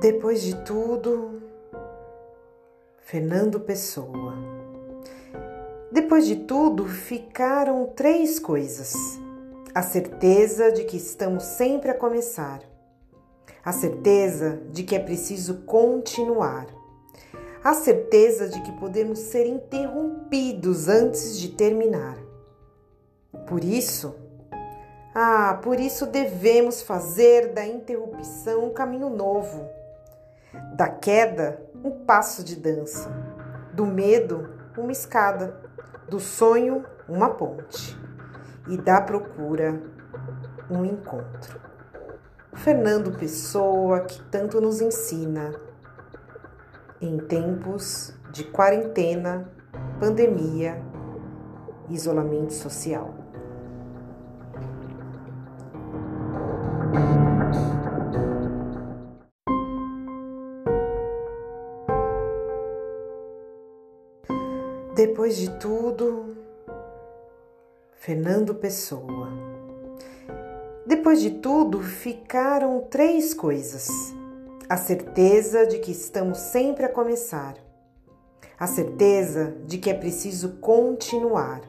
Depois de tudo, Fernando Pessoa. Depois de tudo, ficaram três coisas: a certeza de que estamos sempre a começar, a certeza de que é preciso continuar, a certeza de que podemos ser interrompidos antes de terminar. Por isso, ah, por isso devemos fazer da interrupção um caminho novo, da queda um passo de dança, do medo uma escada, do sonho uma ponte e da procura um encontro. Fernando Pessoa, que tanto nos ensina em tempos de quarentena, pandemia, isolamento social. Depois de tudo, Fernando Pessoa. Depois de tudo, ficaram três coisas: a certeza de que estamos sempre a começar, a certeza de que é preciso continuar,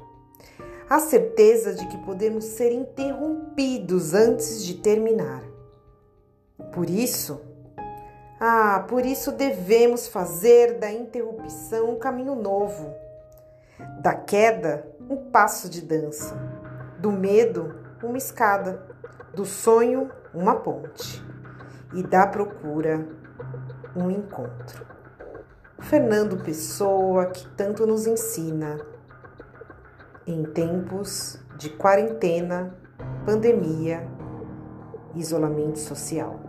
a certeza de que podemos ser interrompidos antes de terminar. Por isso, ah, por isso devemos fazer da interrupção um caminho novo, da queda um passo de dança, do medo uma escada, do sonho uma ponte e da procura um encontro. Fernando Pessoa, que tanto nos ensina em tempos de quarentena, pandemia, isolamento social.